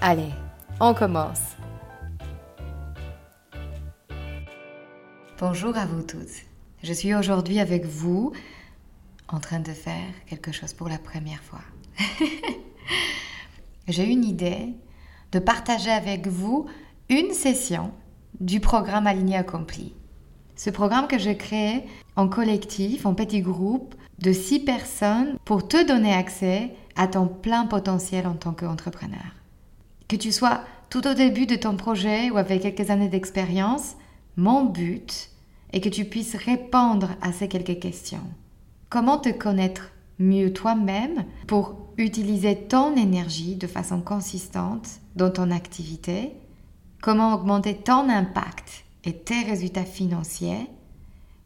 Allez, on commence. Bonjour à vous toutes. Je suis aujourd'hui avec vous en train de faire quelque chose pour la première fois. J'ai une idée de partager avec vous une session du programme Aligné Accompli. Ce programme que j'ai créé en collectif, en petit groupe de six personnes pour te donner accès à ton plein potentiel en tant qu'entrepreneur. Que tu sois tout au début de ton projet ou avec quelques années d'expérience, mon but est que tu puisses répondre à ces quelques questions. Comment te connaître mieux toi-même pour utiliser ton énergie de façon consistante dans ton activité? Comment augmenter ton impact et tes résultats financiers?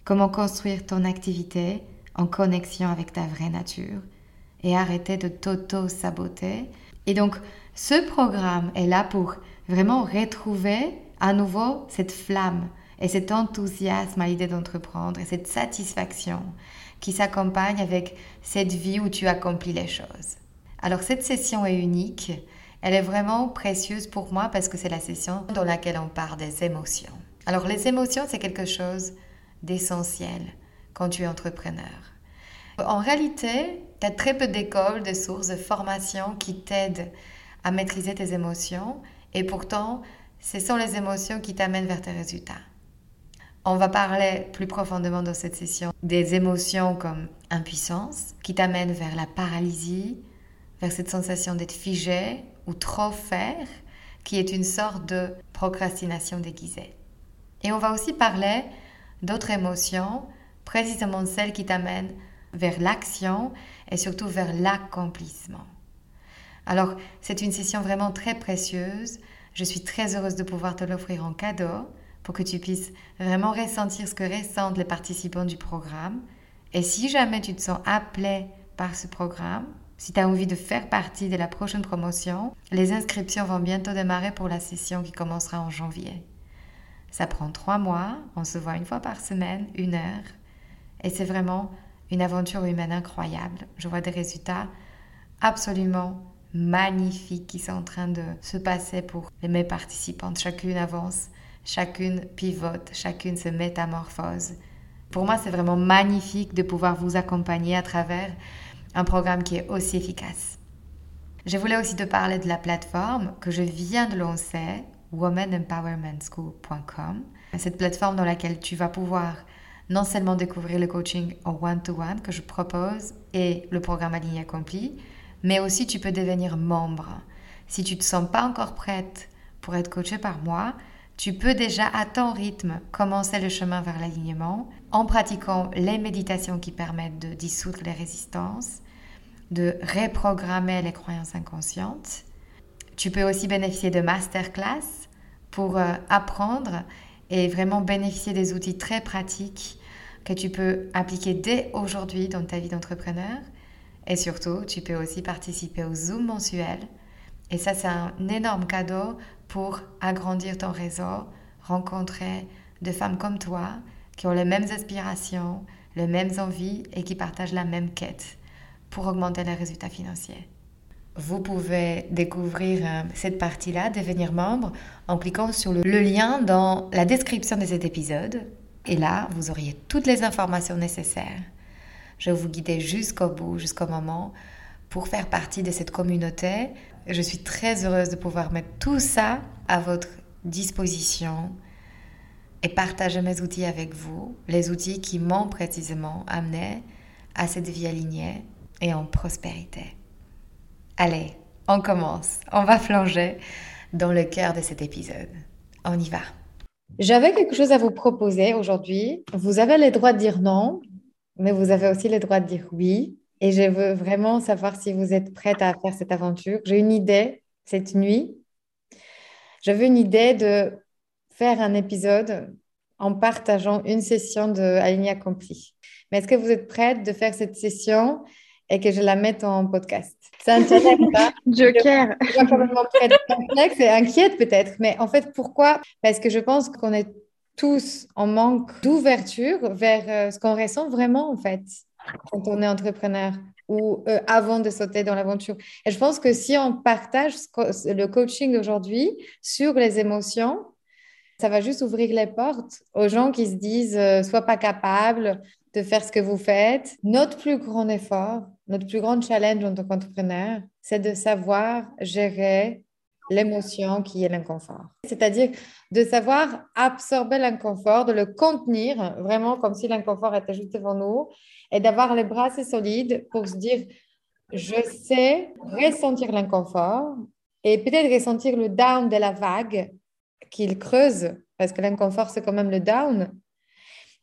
Comment construire ton activité en connexion avec ta vraie nature et arrêter de t'auto-saboter? Et donc, ce programme est là pour vraiment retrouver à nouveau cette flamme et cet enthousiasme à l'idée d'entreprendre et cette satisfaction qui s'accompagne avec cette vie où tu accomplis les choses. Alors cette session est unique, elle est vraiment précieuse pour moi parce que c'est la session dans laquelle on parle des émotions. Alors les émotions, c'est quelque chose d'essentiel quand tu es entrepreneur. En réalité, tu as très peu d'écoles, de sources, de formations qui t'aident à maîtriser tes émotions et pourtant, ce sont les émotions qui t'amènent vers tes résultats. On va parler plus profondément dans cette session des émotions comme impuissance, qui t'amènent vers la paralysie, vers cette sensation d'être figé ou trop faire, qui est une sorte de procrastination déguisée. Et on va aussi parler d'autres émotions, précisément celles qui t'amènent vers l'action et surtout vers l'accomplissement. Alors, c'est une session vraiment très précieuse. Je suis très heureuse de pouvoir te l'offrir en cadeau pour que tu puisses vraiment ressentir ce que ressentent les participants du programme. Et si jamais tu te sens appelé par ce programme, si tu as envie de faire partie de la prochaine promotion, les inscriptions vont bientôt démarrer pour la session qui commencera en janvier. Ça prend trois mois, on se voit une fois par semaine, une heure, et c'est vraiment une aventure humaine incroyable. Je vois des résultats absolument magnifiques qui sont en train de se passer pour mes participantes. Chacune avance, chacune pivote, chacune se métamorphose. Pour moi, c'est vraiment magnifique de pouvoir vous accompagner à travers un programme qui est aussi efficace. Je voulais aussi te parler de la plateforme que je viens de lancer, womanempowermentschool.com. Cette plateforme dans laquelle tu vas pouvoir non seulement découvrir le coaching en one-to-one -one que je propose et le programme Aligné Accompli, mais aussi tu peux devenir membre. Si tu ne te sens pas encore prête pour être coachée par moi, tu peux déjà à ton rythme commencer le chemin vers l'alignement en pratiquant les méditations qui permettent de dissoudre les résistances, de reprogrammer les croyances inconscientes. Tu peux aussi bénéficier de masterclass pour euh, apprendre et vraiment bénéficier des outils très pratiques que tu peux appliquer dès aujourd'hui dans ta vie d'entrepreneur et surtout, tu peux aussi participer au Zoom mensuel. Et ça, c'est un énorme cadeau pour agrandir ton réseau, rencontrer des femmes comme toi qui ont les mêmes aspirations, les mêmes envies et qui partagent la même quête pour augmenter les résultats financiers. Vous pouvez découvrir euh, cette partie-là, devenir membre, en cliquant sur le lien dans la description de cet épisode. Et là, vous auriez toutes les informations nécessaires je vous guider jusqu'au bout, jusqu'au moment, pour faire partie de cette communauté Je suis très heureuse de pouvoir mettre tout ça à votre disposition et partager mes outils avec vous, les outils qui m'ont précisément amené à cette vie alignée et en prospérité. Allez, on commence, on va plonger dans le cœur de cet épisode. On y va. J'avais quelque chose à vous proposer aujourd'hui. Vous avez le droit de dire non, mais vous avez aussi le droit de dire oui. Et je veux vraiment savoir si vous êtes prête à faire cette aventure. J'ai une idée cette nuit. J'avais une idée de faire un épisode en partageant une session de Aligné accompli. Mais est-ce que vous êtes prête de faire cette session et que je la mette en podcast? C'est un challenge, Joker. Je suis complètement prête, complexe et inquiète peut-être. Mais en fait, pourquoi? Parce que je pense qu'on est tous en manque d'ouverture vers euh, ce qu'on ressent vraiment en fait quand on est entrepreneur ou euh, avant de sauter dans l'aventure. Et je pense que si on partage le coaching aujourd'hui sur les émotions, ça va juste ouvrir les portes aux gens qui se disent euh, soit pas capable de faire ce que vous faites. Notre plus grand effort, notre plus grand challenge en tant qu'entrepreneur, c'est de savoir gérer l'émotion qui est l'inconfort. C'est-à-dire de savoir absorber l'inconfort, de le contenir, vraiment comme si l'inconfort était juste devant nous, et d'avoir les bras assez solides pour se dire, je sais ressentir l'inconfort et peut-être ressentir le down de la vague qu'il creuse, parce que l'inconfort, c'est quand même le down,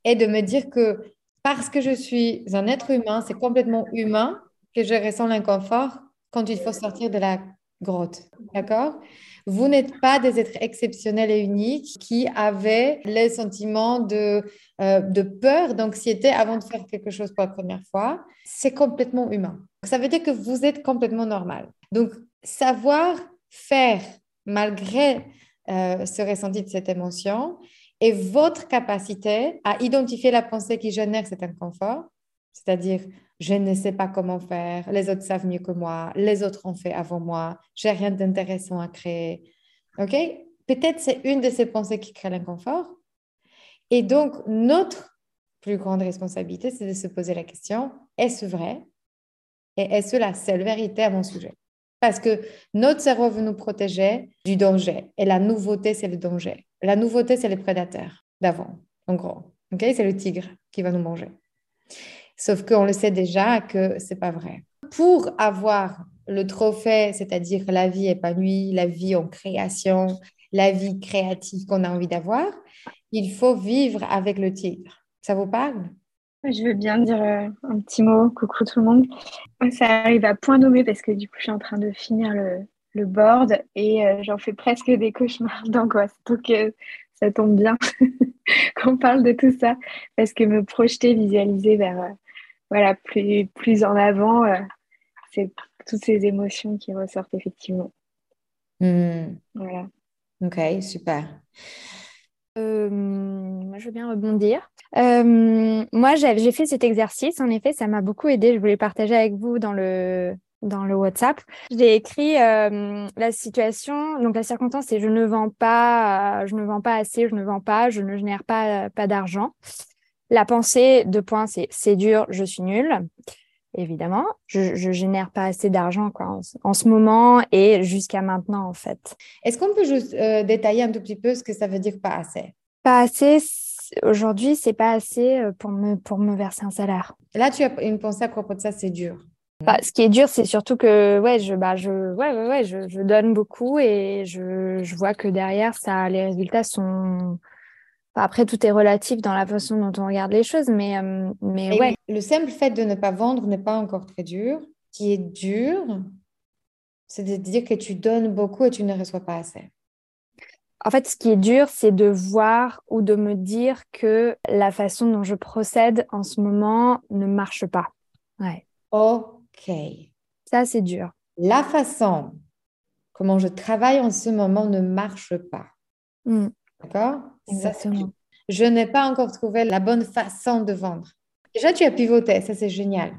et de me dire que parce que je suis un être humain, c'est complètement humain que je ressens l'inconfort quand il faut sortir de la grotte. D'accord? Vous n'êtes pas des êtres exceptionnels et uniques qui avaient les sentiments de, euh, de peur, d'anxiété avant de faire quelque chose pour la première fois. C'est complètement humain. Ça veut dire que vous êtes complètement normal. Donc, savoir faire malgré euh, ce ressenti de cette émotion et votre capacité à identifier la pensée qui génère cet inconfort, c'est-à-dire je ne sais pas comment faire, les autres savent mieux que moi, les autres ont fait avant moi, j'ai rien d'intéressant à créer. OK? Peut-être c'est une de ces pensées qui crée l'inconfort. Et donc, notre plus grande responsabilité, c'est de se poser la question, est-ce vrai? Et est-ce la seule vérité à mon sujet? Parce que notre cerveau veut nous protéger du danger. Et la nouveauté, c'est le danger. La nouveauté, c'est les prédateurs d'avant, en gros. OK? C'est le tigre qui va nous manger. Sauf qu'on le sait déjà que c'est pas vrai. Pour avoir le trophée, c'est-à-dire la vie épanouie, la vie en création, la vie créative qu'on a envie d'avoir, il faut vivre avec le tigre. Ça vous parle? Je veux bien dire euh, un petit mot. Coucou tout le monde. Ça arrive à point nommé parce que du coup, je suis en train de finir le, le board et euh, j'en fais presque des cauchemars d'angoisse. Donc, euh, ça tombe bien qu'on parle de tout ça parce que me projeter, visualiser vers voilà, plus, plus en avant, euh, c'est toutes ces émotions qui ressortent effectivement. Hmm. Voilà. Ok, super. Euh, je veux bien rebondir. Euh, moi, j'ai fait cet exercice. En effet, ça m'a beaucoup aidé. Je voulais partager avec vous dans le, dans le WhatsApp. J'ai écrit la situation, donc la circonstance, c'est je ne vends pas, je ne vends pas assez, je ne vends pas, je ne génère pas, pas d'argent. La pensée, de points, c'est c'est dur, je suis nulle. Évidemment, je, je génère pas assez d'argent quoi en, ce moment et jusqu'à maintenant en fait. Est-ce qu'on peut juste euh, détailler un tout petit peu ce que ça veut dire pas assez? Pas assez. Aujourd'hui, c'est pas assez euh, pour me pour me verser un salaire. Là, tu as une pensée à propos de ça, c'est dur. Bah, ce qui est dur, c'est surtout que ouais, je, bah, je, ouais, ouais, ouais, je, je donne beaucoup et je, je vois que derrière, ça, les résultats sont, après, tout est relatif dans la façon dont on regarde les choses, mais, euh, mais ouais. Le simple fait de ne pas vendre n'est pas encore très dur. Ce qui est dur, c'est de dire que tu donnes beaucoup et tu ne reçois pas assez. En fait, ce qui est dur, c'est de voir ou de me dire que la façon dont je procède en ce moment ne marche pas. Ouais. Ok. Ça, c'est dur. La façon comment je travaille en ce moment ne marche pas. Hmm. D'accord? Exactement. je n'ai pas encore trouvé la bonne façon de vendre. Déjà, tu as pivoté, ça c'est génial.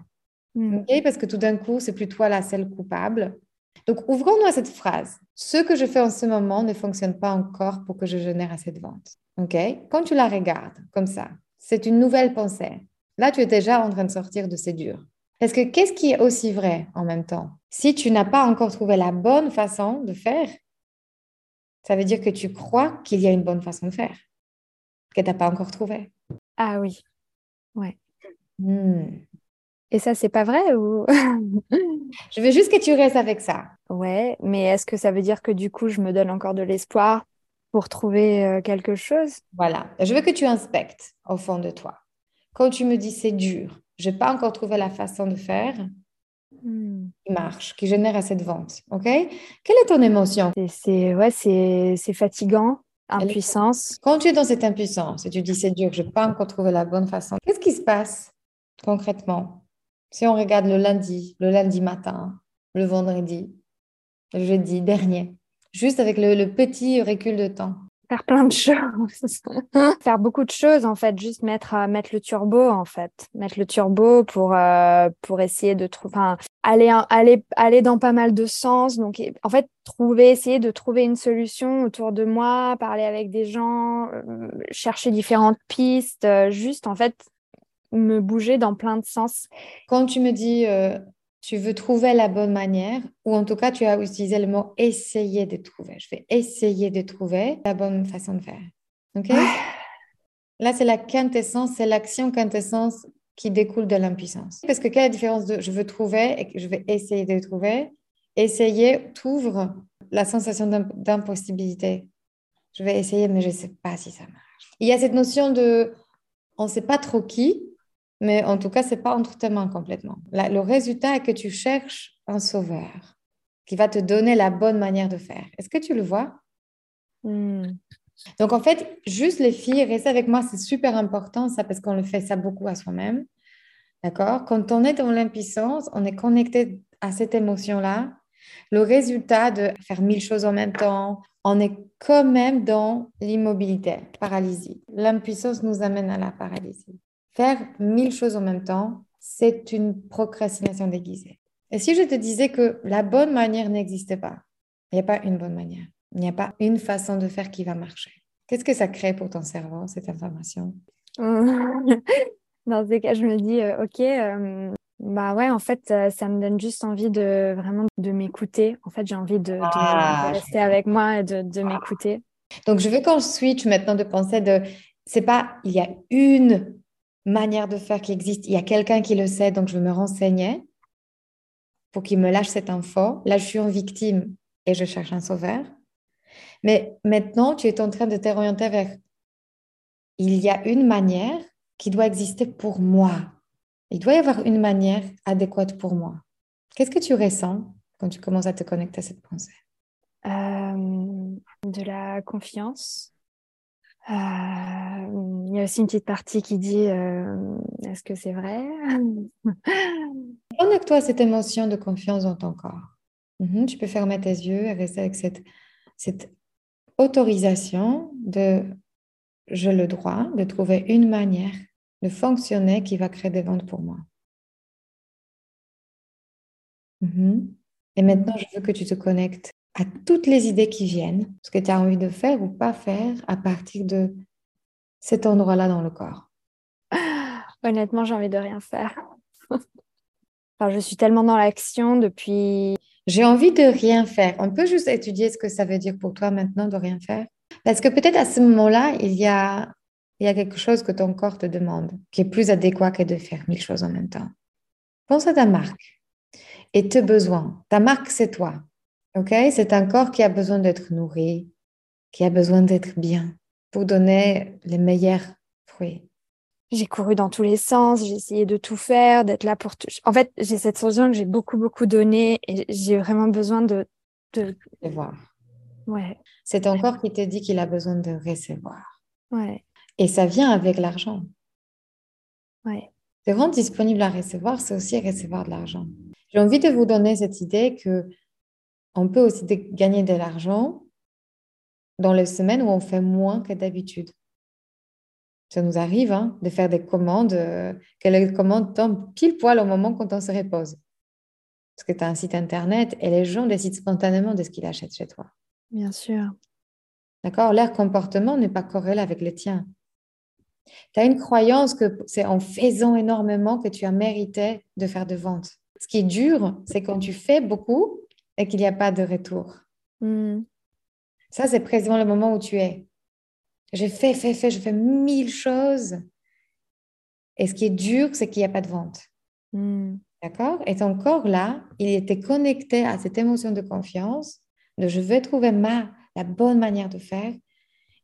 Mm. Parce que tout d'un coup, c'est plus toi la seule coupable. Donc, ouvrons-nous à cette phrase. Ce que je fais en ce moment ne fonctionne pas encore pour que je génère assez de ventes. OK? Quand tu la regardes comme ça, c'est une nouvelle pensée. Là, tu es déjà en train de sortir de ces durs. Parce que qu'est-ce qui est aussi vrai en même temps? Si tu n'as pas encore trouvé la bonne façon de faire, ça veut dire que tu crois qu'il y a une bonne façon de faire, que tu n'as pas encore trouvé. Ah oui, ouais. Hmm. Et ça, c'est pas vrai ou? Je veux juste que tu restes avec ça. Ouais, mais est-ce que ça veut dire que du coup, je me donne encore de l'espoir pour trouver euh, quelque chose? Voilà. Je veux que tu inspectes au fond de toi. Quand tu me dis c'est dur, je n'ai pas encore trouvé la façon de faire. Qui marche, qui génère assez de ventes. OK? Quelle est ton émotion? C'est ouais, c'est fatigant, impuissance. Quand tu es dans cette impuissance et tu dis c'est dur, je n'ai pas encore trouvé la bonne façon, qu'est-ce qui se passe concrètement? Si on regarde le lundi, le lundi matin, le vendredi, le jeudi dernier, juste avec le, le petit recul de temps. Faire plein de choses. Faire beaucoup de choses, en fait. Juste mettre, euh, mettre le turbo, en fait. Mettre le turbo pour, euh, pour essayer de trouver, enfin, aller, un- aller, aller dans pas mal de sens. Donc, en fait, trouver, essayer de trouver une solution autour de moi, parler avec des gens, euh, chercher différentes pistes, euh, juste, en fait, me bouger dans plein de sens. Quand tu me dis euh, tu veux trouver la bonne manière, ou en tout cas tu as utilisé le mot essayer de trouver. Je vais essayer de trouver la bonne façon de faire. OK? Là, c'est la quintessence, c'est l'action quintessence qui découle de l'impuissance. Parce que quelle est la différence de je veux trouver et que je vais essayer de trouver? Essayer t'ouvre la sensation d'im- d'impossibilité. Je vais essayer, mais je ne sais pas si ça marche. Il y a cette notion de on ne sait pas trop qui, mais en tout cas, ce n'est pas entre tes mains complètement. La- le résultat est que tu cherches un sauveur qui va te donner la bonne manière de faire. Est-ce que tu le vois? Hmm. donc, en fait, juste les filles, restez avec moi, c'est super important, ça, parce qu'on le fait ça beaucoup à soi-même. D'accord? Quand on est dans l'impuissance, on est connecté à cette émotion-là. Le résultat de faire mille choses en même temps, on est quand même dans l'immobilité, paralysie. L'impuissance nous amène à la paralysie. Faire mille choses en même temps, c'est une procrastination déguisée. Et si je te disais que la bonne manière n'existe pas, il n'y a pas une bonne manière. Il n'y a pas une façon de faire qui va marcher. Qu'est-ce que ça crée pour ton cerveau, cette information? Dans ces cas, je me dis, euh, ok, euh, bah ouais, en fait, euh, ça me donne juste envie de vraiment de m'écouter. En fait, j'ai envie de, de- Ah, de rester avec moi et de, de m'écouter. Donc, je veux qu'on switch maintenant de penser de, c'est pas, il y a une manière de faire qui existe, il y a quelqu'un qui le sait, donc je me renseigner pour qu'il me lâche cette info. Là, je suis en victime et je cherche un sauveur. Mais maintenant, tu es en train de t'orienter vers, il y a une manière qui doit exister pour moi. Il doit y avoir une manière adéquate pour moi. Qu'est-ce que tu ressens quand tu commences à te connecter à cette pensée? Euh, de la confiance. Euh, il y a aussi une petite partie qui dit, euh, est-ce que c'est vrai? Connecte-toi à cette émotion de confiance dans ton corps. Mhm, tu peux fermer tes yeux et rester avec cette, cette autorisation de j'ai le droit de trouver une manière de fonctionner qui va créer des ventes pour moi. Mhm. Et maintenant, je veux que tu te connectes à toutes les idées qui viennent, ce que tu as envie de faire ou pas faire à partir de cet endroit-là dans le corps. Honnêtement, j'ai envie de rien faire. Enfin, je suis tellement dans l'action depuis. J'ai envie de rien faire. On peut juste étudier ce que ça veut dire pour toi maintenant de rien faire. Parce que peut-être à ce moment-là, il y a, il y a quelque chose que ton corps te demande qui est plus adéquat que de faire mille choses en même temps. Pense à ta marque et tes besoins. Ta marque, c'est toi. OK? C'est un corps qui a besoin d'être nourri, qui a besoin d'être bien pour donner les meilleurs fruits. J'ai couru dans tous les sens, j'ai essayé de tout faire, d'être là pour tout. En fait, j'ai cette sensation que j'ai beaucoup, beaucoup donné et j'ai vraiment besoin de. de... Et voir. Ouais, C'est ton corps qui te dit qu'il a besoin de recevoir. ouais, Et ça vient avec l'argent. ouais. Rendre disponible à recevoir, c'est aussi recevoir de l'argent. J'ai envie de vous donner cette idée que on peut aussi de- gagner de l'argent dans les semaines où on fait moins que d'habitude. Ça nous arrive hein, de faire des commandes, euh, que les commandes tombent pile poil au moment quand on se repose. Parce que tu as un site internet et les gens décident spontanément de ce qu'ils achètent chez toi. Bien sûr. D'accord? Leur comportement n'est pas corrélé avec le tien. Tu as une croyance que c'est en faisant énormément que tu as mérité de faire de ventes. Ce qui est dur, c'est quand tu fais beaucoup et qu'il n'y a pas de retour. Hmm. Ça, c'est précisément le moment où tu es. J'ai fait, fait, fait, je fais mille choses. Et ce qui est dur, c'est qu'il n'y a pas de vente. Hmm. D'accord? Et ton corps, là, il était connecté à cette émotion de confiance, de je vais trouver ma, la bonne manière de faire.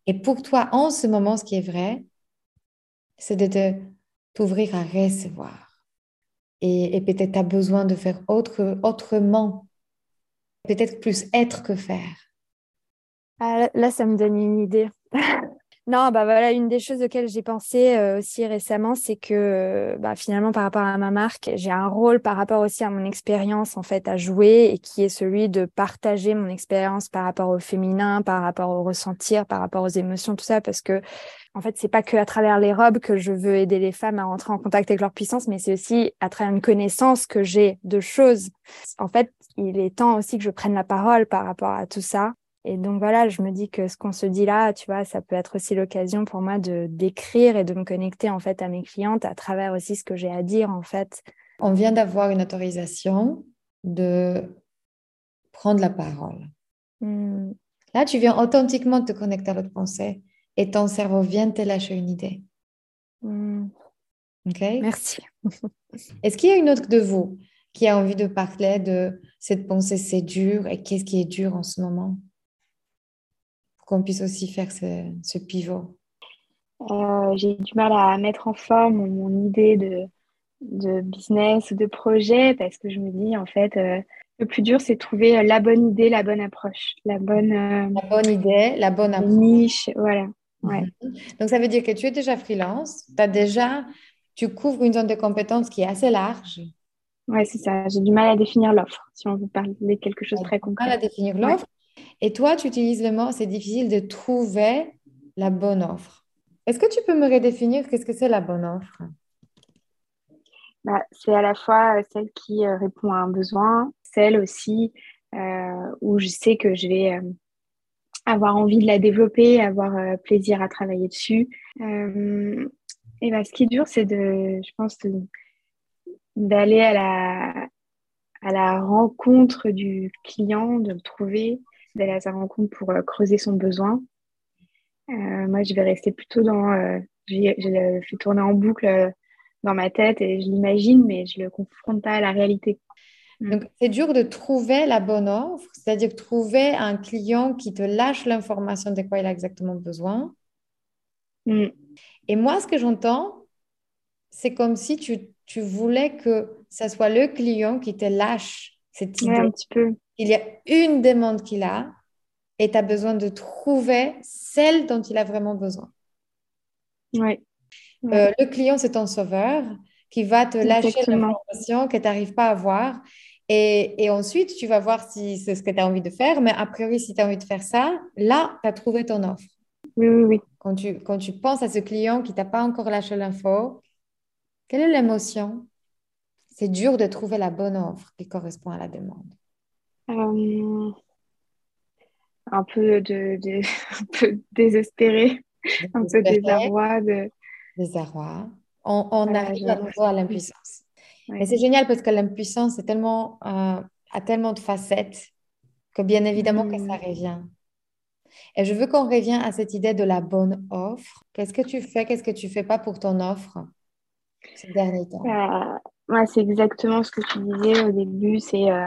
Et pour toi, en ce moment, ce qui est vrai, c'est de t'ouvrir à recevoir. Et, peut-être tu as besoin de faire autre, autrement. Peut-être plus être que faire. Ah, là, ça me donne une idée. Non, bah voilà, une des choses auxquelles j'ai pensé euh, aussi récemment, c'est que euh, bah, finalement, par rapport à ma marque, j'ai un rôle par rapport aussi à mon expérience en fait à jouer et qui est celui de partager mon expérience par rapport au féminin, par rapport au ressentir, par rapport aux émotions, tout ça, parce que en fait, c'est pas que à travers les robes que je veux aider les femmes à rentrer en contact avec leur puissance, mais c'est aussi à travers une connaissance que j'ai de choses. En fait, il est temps aussi que je prenne la parole par rapport à tout ça et donc voilà, je me dis que ce qu'on se dit là, tu vois, ça peut être aussi l'occasion pour moi de d'écrire et de me connecter en fait à mes clientes à travers aussi ce que j'ai à dire en fait. On vient d'avoir une autorisation de prendre la parole. Hmm. Là, tu viens authentiquement te connecter à votre pensée et ton cerveau vient te lâcher une idée. Hmm. Ok? Merci. Est-ce qu'il y a une autre de vous qui a envie de parler de cette pensée, c'est dur et qu'est-ce qui est dur en ce moment? Qu'on puisse aussi faire ce, pivot euh, J'ai du mal à mettre en forme mon, idée de, de, business ou de projet parce que je me dis, en fait, euh, le plus dur, c'est trouver la bonne idée, la bonne approche, la bonne, euh, la bonne idée, la bonne approche. niche. Voilà. Ouais. Mhm. Donc, ça veut dire que tu es déjà freelance, as déjà, tu couvres une zone de compétences qui est assez large. Oui, c'est ça. J'ai du mal à définir l'offre, si on veut parler de quelque chose de très concret. Mal à définir l'offre. Et toi, tu utilises le mot, c'est difficile de trouver la bonne offre. Est-ce que tu peux me redéfinir qu'est-ce que c'est la bonne offre? Bah, C'est à la fois celle qui euh, répond à un besoin, celle aussi euh, où je sais que je vais euh, avoir envie de la développer, avoir plaisir à travailler dessus. et bah, ce qui est dur, c'est de, je pense, d'aller à la, à la rencontre du client, de le trouver, d'aller à sa rencontre pour euh, creuser son besoin. Euh, moi, je vais rester plutôt dans. Euh, je, le fais tourner en boucle dans ma tête et je l'imagine, mais je le confronte pas à la réalité. Mm. Donc, c'est dur de trouver la bonne offre, c'est-à-dire trouver un client qui te lâche l'information de quoi il a exactement besoin. Mm. Et moi, ce que j'entends, c'est comme si tu, tu, voulais que ce soit le client qui te lâche cette idée. un petit peu il y a une demande qu'il a et tu as besoin de trouver celle dont il a vraiment besoin. Oui. Euh, le client, c'est ton sauveur qui va te lâcher l'information que tu n'arrives pas à voir. Et, ensuite, tu vas voir si c'est ce que tu as envie de faire. Mais a priori, si tu as envie de faire ça, là, tu as trouvé ton offre. Oui, oui, oui. Quand tu, quand tu penses à ce client qui t'a pas encore lâché l'info, quelle est l'émotion? C'est dur de trouver la bonne offre qui correspond à la demande. Euh, un peu de, un peu désespéré, un peu désarroi. De... Désarroi. On, on arrive à nouveau à l'impuissance. Mais c'est génial parce que l'impuissance est tellement, euh, a tellement de facettes que bien évidemment que ça mm. revient. Et je veux qu'on revienne à cette idée de la bonne offre. Qu'est-ce que tu fais, qu'est-ce que tu fais pas pour ton offre ces derniers temps? Euh, C'est exactement ce que tu disais au début. C'est euh,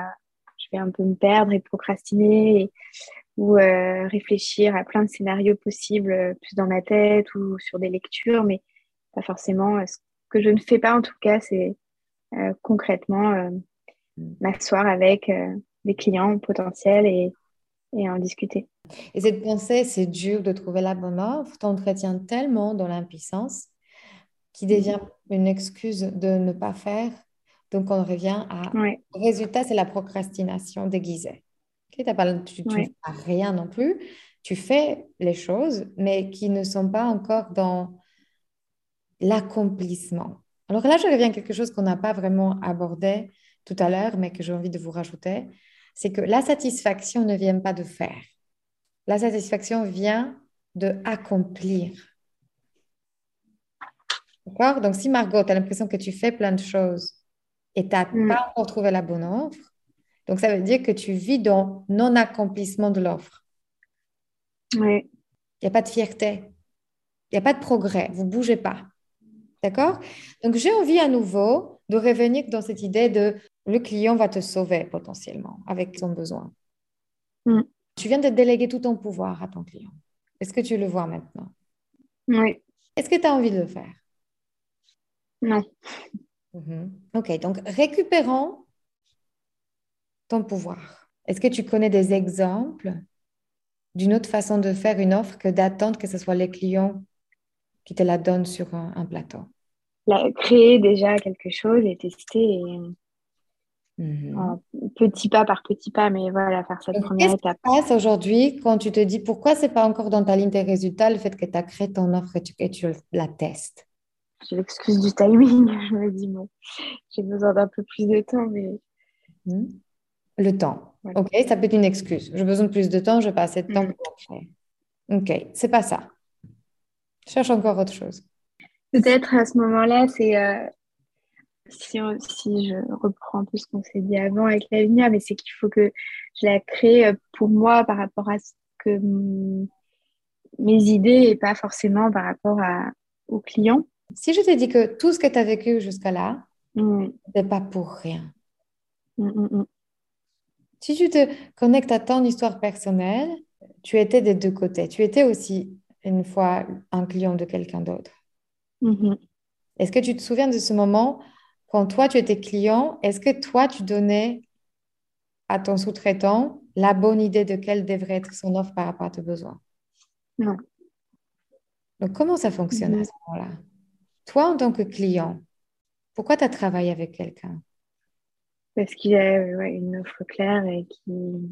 vais un peu me perdre et procrastiner ou euh, réfléchir à plein de scénarios possibles, euh, plus dans ma tête ou sur des lectures, mais pas forcément. Euh, ce que je ne fais pas en tout cas, c'est concrètement m'asseoir avec des clients potentiels et, et en discuter. Et cette pensée, c'est dur de trouver la bonne offre, t'entretiens tellement dans l'impuissance qui devient une excuse de ne pas faire donc, on revient à. Le résultat, c'est la procrastination déguisée. tu ne fais rien non plus. Tu fais les choses, mais qui ne sont pas encore dans l'accomplissement. Alors là, je reviens à quelque chose qu'on n'a pas vraiment abordé tout à l'heure, mais que j'ai envie de vous rajouter. C'est que la satisfaction ne vient pas de faire. La satisfaction vient de accomplir. D'accord? Donc, si Margot, tu as l'impression que tu fais plein de choses et tu n'as Mm. pas encore trouvé la bonne offre, donc ça veut dire que tu vis dans non-accomplissement de l'offre. Oui. Il n'y a pas de fierté. Il n'y a pas de progrès. Vous ne bougez pas. D'accord? Donc, j'ai envie à nouveau de revenir dans cette idée de le client va te sauver potentiellement avec son besoin. Mm. Tu viens de déléguer tout ton pouvoir à ton client. Est-ce que tu le vois maintenant? Oui. Est-ce que tu as envie de le faire? Non. Mhm. Ok, donc récupérons ton pouvoir. Est-ce que tu connais des exemples d'une autre façon de faire une offre que d'attendre que ce soit les clients qui te la donnent sur un, un plateau? La- créer déjà quelque chose et tester et, Mhm. petit pas par petit pas, mais voilà, faire cette première Qu'est-ce qui étape. se passe aujourd'hui quand tu te dis pourquoi c'est pas encore dans ta ligne des résultats le fait que tu as créé ton offre et tu, et tu la testes? J'ai l'excuse du timing. Je me dis, bon, j'ai besoin d'un peu plus de temps, mais Mhm. Le temps. Voilà. Ok, ça peut être une excuse. J'ai besoin de plus de temps, je n'ai pas assez de temps Mhm. pour créer. Ok, c'est pas ça. Cherche encore autre chose. peut-être à ce moment-là, c'est euh, si, on- si je reprends un peu ce qu'on s'est dit avant avec la lumière, mais c'est qu'il faut que je la crée euh, pour moi par rapport à ce que mes idées et pas forcément par rapport à, au client. Si je te dis que tout ce que tu as vécu jusqu'à là, Mm, c'est pas pour rien. mm, mm. Si tu te connectes à ton histoire personnelle, tu étais des deux côtés. Tu étais aussi une fois un client de quelqu'un d'autre. Est-ce que tu te souviens de ce moment quand toi, tu étais client? Est-ce que toi, tu donnais à ton sous-traitant la bonne idée de quelle devrait être son offre par rapport à tes besoins? Non. Donc, comment ça fonctionne à ce moment-là? Toi, en tant que client, pourquoi tu as travaillé avec quelqu'un? Parce qu'il y a ouais, une offre claire et qui,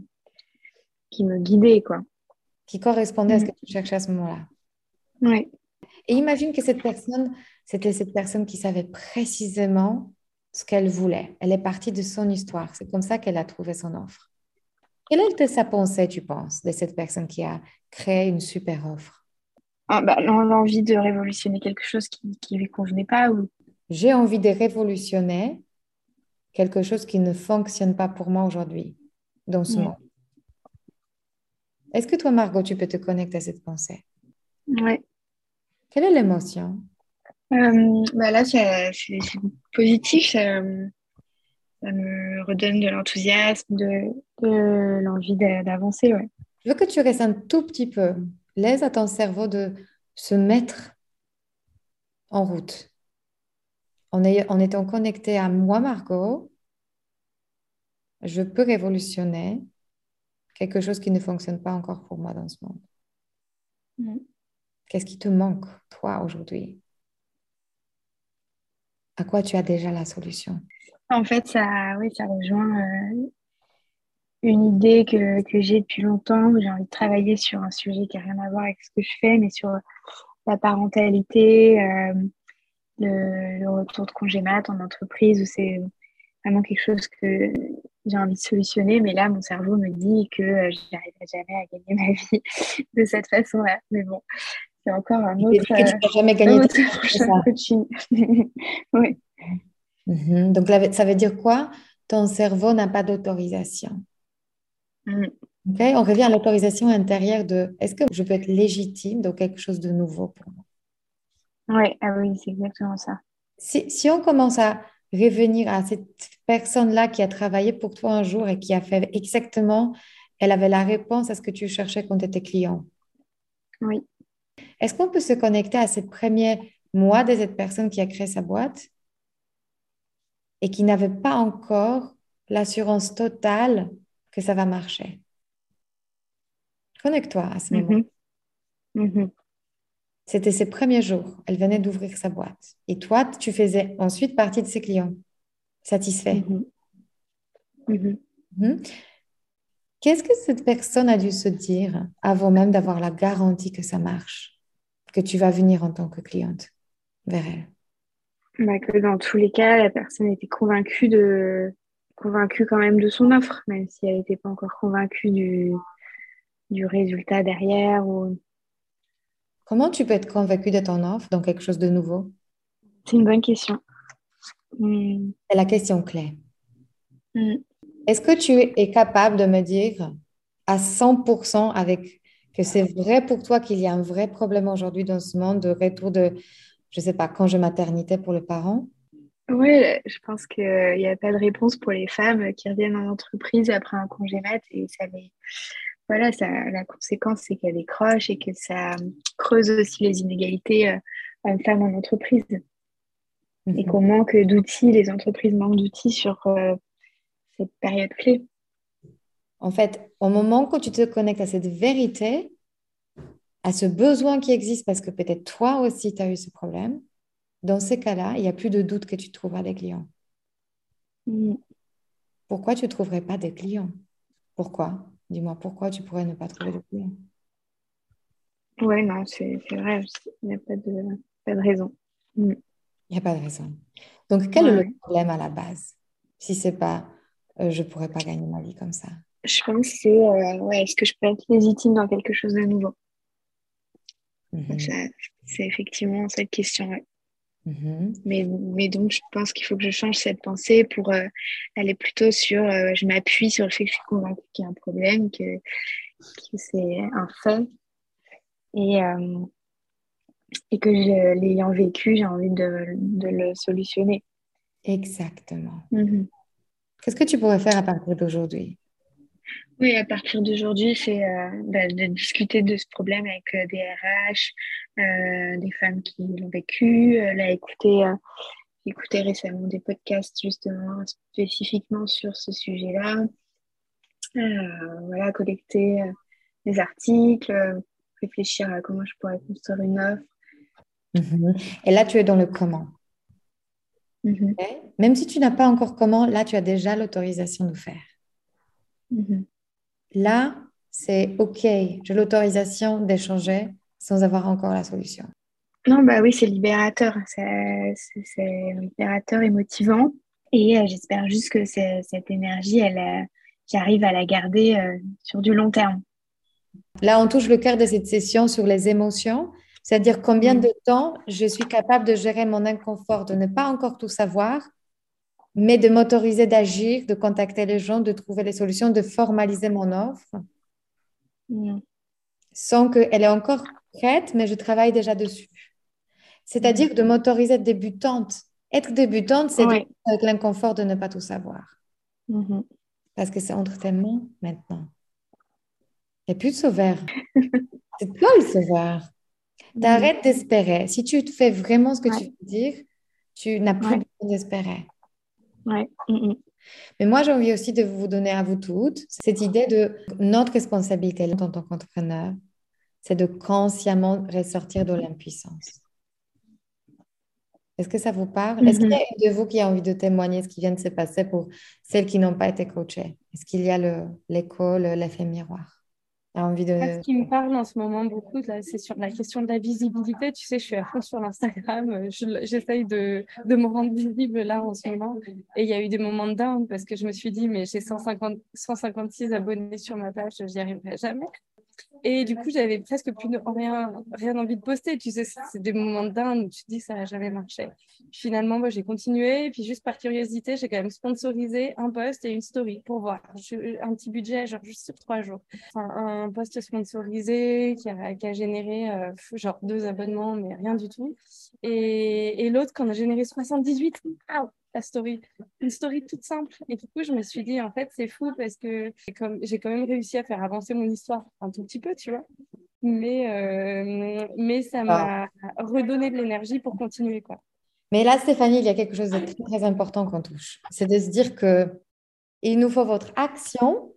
qui me guidait, quoi. qui correspondait à ce que tu cherchais à ce moment-là. Ouais. Et imagine que cette personne, c'était cette personne qui savait précisément ce qu'elle voulait. Elle est partie de son histoire. C'est comme ça qu'elle a trouvé son offre. Quelle était sa pensée, tu penses, de cette personne qui a créé une super offre? Ah, bah, l'en- l'envie de révolutionner quelque chose qui ne lui convenait pas ou? J'ai envie de révolutionner quelque chose qui ne fonctionne pas pour moi aujourd'hui dans ce Ouais. monde. Est-ce que toi, Margot, tu peux te connecter à cette pensée? ouais. Quelle est l'émotion? Euh, bah là, c'est positif. Ça, ça me redonne de l'enthousiasme, de, de l'envie d'a- d'avancer. Ouais. Je veux que tu restes un tout petit peu. Laisse à ton cerveau de se mettre en route. En, étant connecté à moi, Margot, je peux révolutionner quelque chose qui ne fonctionne pas encore pour moi dans ce monde. Mm. Qu'est-ce qui te manque, toi, aujourd'hui? À quoi tu as déjà la solution? En fait, ça, oui, ça rejoint euh, une idée que, que j'ai depuis longtemps. où J'ai envie de travailler sur un sujet qui n'a rien à voir avec ce que je fais, mais sur la parentalité, euh, le, le retour de congé mat en entreprise, où c'est vraiment quelque chose que j'ai envie de solutionner. Mais là, mon cerveau me dit que euh, je n'arriverai jamais à gagner ma vie de cette façon-là. Mais bon, c'est encore un autre, que tu euh, n'as jamais gagné autre ça? coaching. oui. Mhm. Donc, ça veut dire quoi? Ton cerveau n'a pas d'autorisation. Mm. Ok, On revient à l'autorisation intérieure de est-ce que je peux être légitime dans quelque chose de nouveau pour moi? Ouais, ah oui, c'est exactement ça. Si, si on commence à revenir à cette personne-là qui a travaillé pour toi un jour et qui a fait exactement, elle avait la réponse à ce que tu cherchais quand tu étais client. Oui. Est-ce qu'on peut se connecter à ces premiers mois de cette personne qui a créé sa boîte et qui n'avait pas encore l'assurance totale que ça va marcher? Connecte-toi à ce moment. Mhm. Mhm. C'était ses premiers jours. Elle venait d'ouvrir sa boîte. Et toi, tu faisais ensuite partie de ses clients. Satisfait. Mhm. Mhm. Mhm. Qu'est-ce que cette personne a dû se dire avant même d'avoir la garantie que ça marche, que tu vas venir en tant que cliente vers elle? Bah, que dans tous les cas, la personne était convaincue de convaincue quand même de son offre, même si elle n'était pas encore convaincue du, du résultat derrière. Ou... Comment tu peux être convaincu de ton offre dans quelque chose de nouveau? C'est une bonne question. Hmm. C'est la question clé. Hmm. Est-ce que tu es capable de me dire à 100% avec que c'est vrai pour toi qu'il y a un vrai problème aujourd'hui dans ce monde de retour de, je ne sais pas, congé maternité pour le parent? Oui, je pense qu'il n'y a pas de réponse pour les femmes qui reviennent en entreprise après un congé mat et ça les... Voilà, ça, la conséquence, c'est qu'elles décrochent et que ça creuse aussi les inégalités euh, hommes-femmes en entreprise. Et mhm. qu'on manque d'outils, les entreprises manquent d'outils sur euh, cette période clé. En fait, au moment où tu te connectes à cette vérité, à ce besoin qui existe, parce que peut-être toi aussi, tu as eu ce problème, dans ces cas-là, il n'y a plus de doute que tu trouveras des clients. Mm. Pourquoi tu ne trouverais pas des clients? Pourquoi? Dis-moi, pourquoi tu pourrais ne pas trouver de clients? Oui, non, c'est vrai. Il n'y a pas de, pas de raison. Mm. Il n'y a pas de raison. Donc, quel est le problème à la base? Si ce n'est pas euh, je ne pourrais pas gagner ma vie comme ça Je pense que c'est euh, ouais, est-ce que je peux être légitime dans quelque chose de nouveau? Mhm. C'est effectivement cette question. Mhm. mais, mais donc, je pense qu'il faut que je change cette pensée pour euh, aller plutôt sur je m'appuie sur le fait que je suis convaincue qu'il y a un problème, que, que c'est un fait. Et, et que l'ayant vécu, j'ai envie de, de, le solutionner. Exactement. Mhm. Qu'est-ce que tu pourrais faire à partir d'aujourd'hui? Oui, à partir d'aujourd'hui, c'est euh, bah, de discuter de ce problème avec euh, des RH, euh, des femmes qui l'ont vécu, là, écouter, écouter récemment des podcasts justement spécifiquement sur ce sujet-là. voilà, collecter des articles, réfléchir à comment je pourrais construire une offre. Mhm. Et là, tu es dans le comment? Mhm. Même si tu n'as pas encore comment, là, tu as déjà l'autorisation de faire. Mhm. Là, c'est OK, j'ai l'autorisation d'échanger sans avoir encore la solution. Non, bah oui, c'est libérateur. C'est libérateur et motivant. Et euh, j'espère juste que cette énergie, elle, euh, j'arrive à la garder euh, sur du long terme. Là, on touche le cœur de cette session sur les émotions. C'est-à-dire combien de temps je suis capable de gérer mon inconfort, de ne pas encore tout savoir, mais de m'autoriser d'agir, de contacter les gens, de trouver les solutions, de formaliser mon offre, sans qu'elle est encore prête, mais je travaille déjà dessus. C'est-à-dire de m'autoriser être débutante. Être débutante, c'est avec l'inconfort de ne pas tout savoir. Mm-hmm. Parce que c'est entre tes mains maintenant. Il n'y a plus de sauveur. c'est toi le sauveur. T'arrêtes d'espérer. Si tu fais vraiment ce que tu veux dire, tu n'as plus besoin d'espérer. Ouais. Mm, mm. Mais moi, j'ai envie aussi de vous donner à vous toutes cette idée de notre responsabilité en tant qu'entrepreneur, c'est de consciemment ressortir de l'impuissance. Est-ce que ça vous parle? Est-ce qu'il y a mm-hmm. une de vous qui a envie de témoigner ce qui vient de se passer pour celles qui n'ont pas été coachées? Est-ce qu'il y a l'école, l'effet miroir? Ce qui me parle en ce moment beaucoup, c'est sur la question de la visibilité. Tu sais, je suis à fond sur l'Instagram. J'essaye de, de me rendre visible là en ce moment. Et il y a eu des moments de down parce que je me suis dit, mais j'ai 150, 156 abonnés sur ma page, j'y arriverai jamais. Et du coup, j'avais presque plus rien, rien envie de poster. Tu sais, c'est des moments de où tu te dis ça n'a jamais marché. Finalement, moi, j'ai continué. Et puis, juste par curiosité, j'ai quand même sponsorisé un post et une story pour voir. un petit budget, genre juste sur trois jours. un post sponsorisé qui a, qui a généré euh, genre deux abonnements, mais rien du tout. Et, et l'autre, qu'on a généré 78. Ah, story, une story toute simple. Et du coup, je me suis dit, en fait, c'est fou parce que j'ai quand même réussi à faire avancer mon histoire un tout petit peu, tu vois. Mais, euh, mais ça m'a redonné de l'énergie pour continuer, quoi. Mais là, Stéphanie, il y a quelque chose de très, très important qu'on touche. C'est de se dire que il nous faut votre action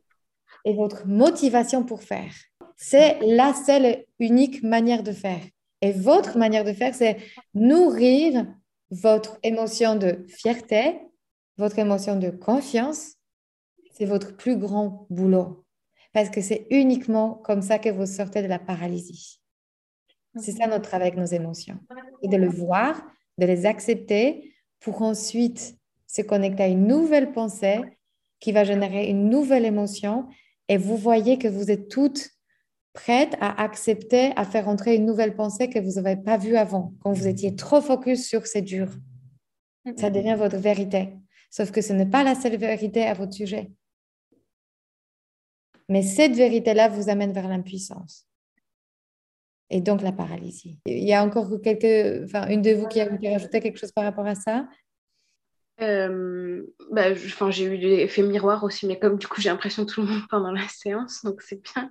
et votre motivation pour faire. C'est la seule unique manière de faire. Et votre manière de faire, c'est nourrir votre émotion de fierté, votre émotion de confiance, c'est votre plus grand boulot. Parce que c'est uniquement comme ça que vous sortez de la paralysie. C'est ça notre travail avec nos émotions. Et de le voir, de les accepter pour ensuite se connecter à une nouvelle pensée qui va générer une nouvelle émotion. Et vous voyez que vous êtes toutes prête à accepter, à faire entrer une nouvelle pensée que vous n'avez pas vue avant, quand vous étiez trop focus sur c'est dur. Ça devient votre vérité. Sauf que ce n'est pas la seule vérité à votre sujet. Mais cette vérité-là vous amène vers l'impuissance. Et donc la paralysie. Il y a encore quelques, enfin, une de vous qui a rajouter quelque chose par rapport à ça? Euh, bah, j'ai eu l'effet miroir aussi, mais comme du coup j'ai l'impression tout le monde pendant la séance, donc c'est bien.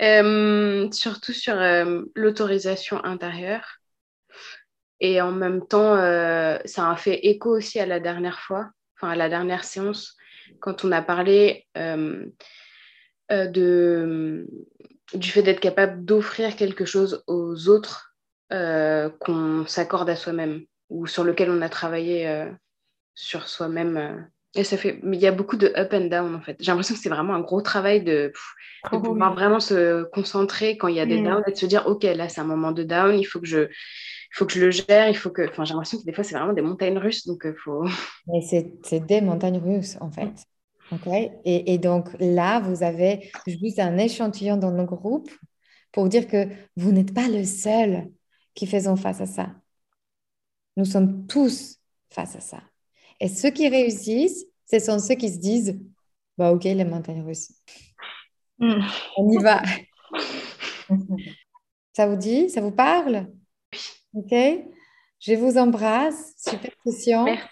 Euh, surtout sur euh, l'autorisation intérieure. Et en même temps, euh, ça a fait écho aussi à la dernière fois, enfin à la dernière séance, quand on a parlé de, du fait d'être capable d'offrir quelque chose aux autres qu'on s'accorde à soi-même ou sur lequel on a travaillé sur soi-même et ça fait, il y a beaucoup de up and down en fait. J'ai l'impression que c'est vraiment un gros travail de, de pouvoir vraiment se concentrer quand il y a des mm. downs et de se dire, ok, là c'est un moment de down, il faut que je, il faut que je le gère, il faut que, enfin j'ai l'impression que des fois c'est vraiment des montagnes russes, donc il euh, faut. Mais c'est des montagnes russes en fait. Ok. Et, et, donc là, vous avez juste un échantillon dans le groupe pour dire que vous n'êtes pas le seul qui faisons face à ça. Nous sommes tous face à ça. Et ceux qui réussissent, ce sont ceux qui se disent bah, Ok, les montagnes russes. Hmm. On y va. ça vous dit? Ça vous parle? Ok Je vous embrasse. Super session. Merci.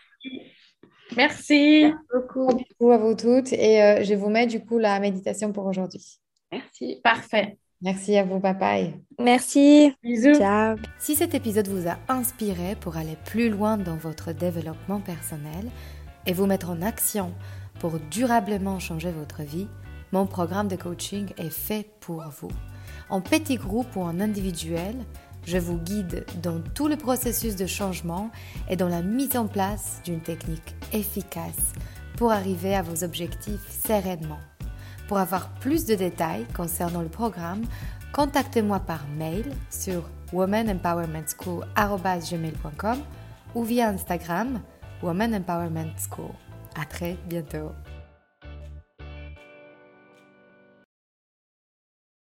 Merci. beaucoup. à vous toutes. Et euh, je vous mets du coup la méditation pour aujourd'hui. Merci. Parfait. Merci à vous, papaye. Merci. Bisous. Ciao. Si cet épisode vous a inspiré pour aller plus loin dans votre développement personnel et vous mettre en action pour durablement changer votre vie, mon programme de coaching est fait pour vous. En petit groupe ou en individuel, je vous guide dans tout le processus de changement et dans la mise en place d'une technique efficace pour arriver à vos objectifs sereinement. Pour avoir plus de détails concernant le programme, contactez-moi par mail sur womanempowermentschool.com ou via Instagram Woman Empowerment School. À très bientôt.